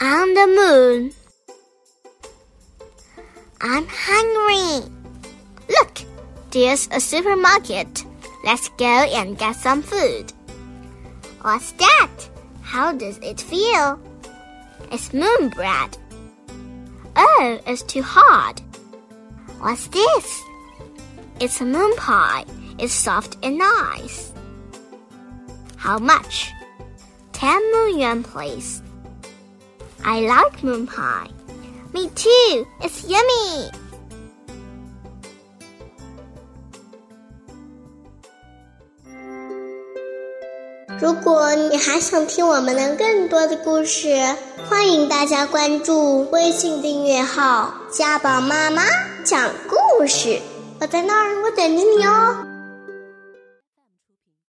on the moon. I'm hungry. Look, there's a supermarket. Let's go and get some food. What's that? How does it feel? It's moon bread. Oh, it's too hard. What's this? It's a moon pie. It's soft and nice. How much? Ten million, please. I like moon pie. Me too. It's yummy. 如果你还想听我们的更多的故事，欢迎大家关注微信订阅号“家宝妈妈讲故事”。我在那儿，我等着你哦。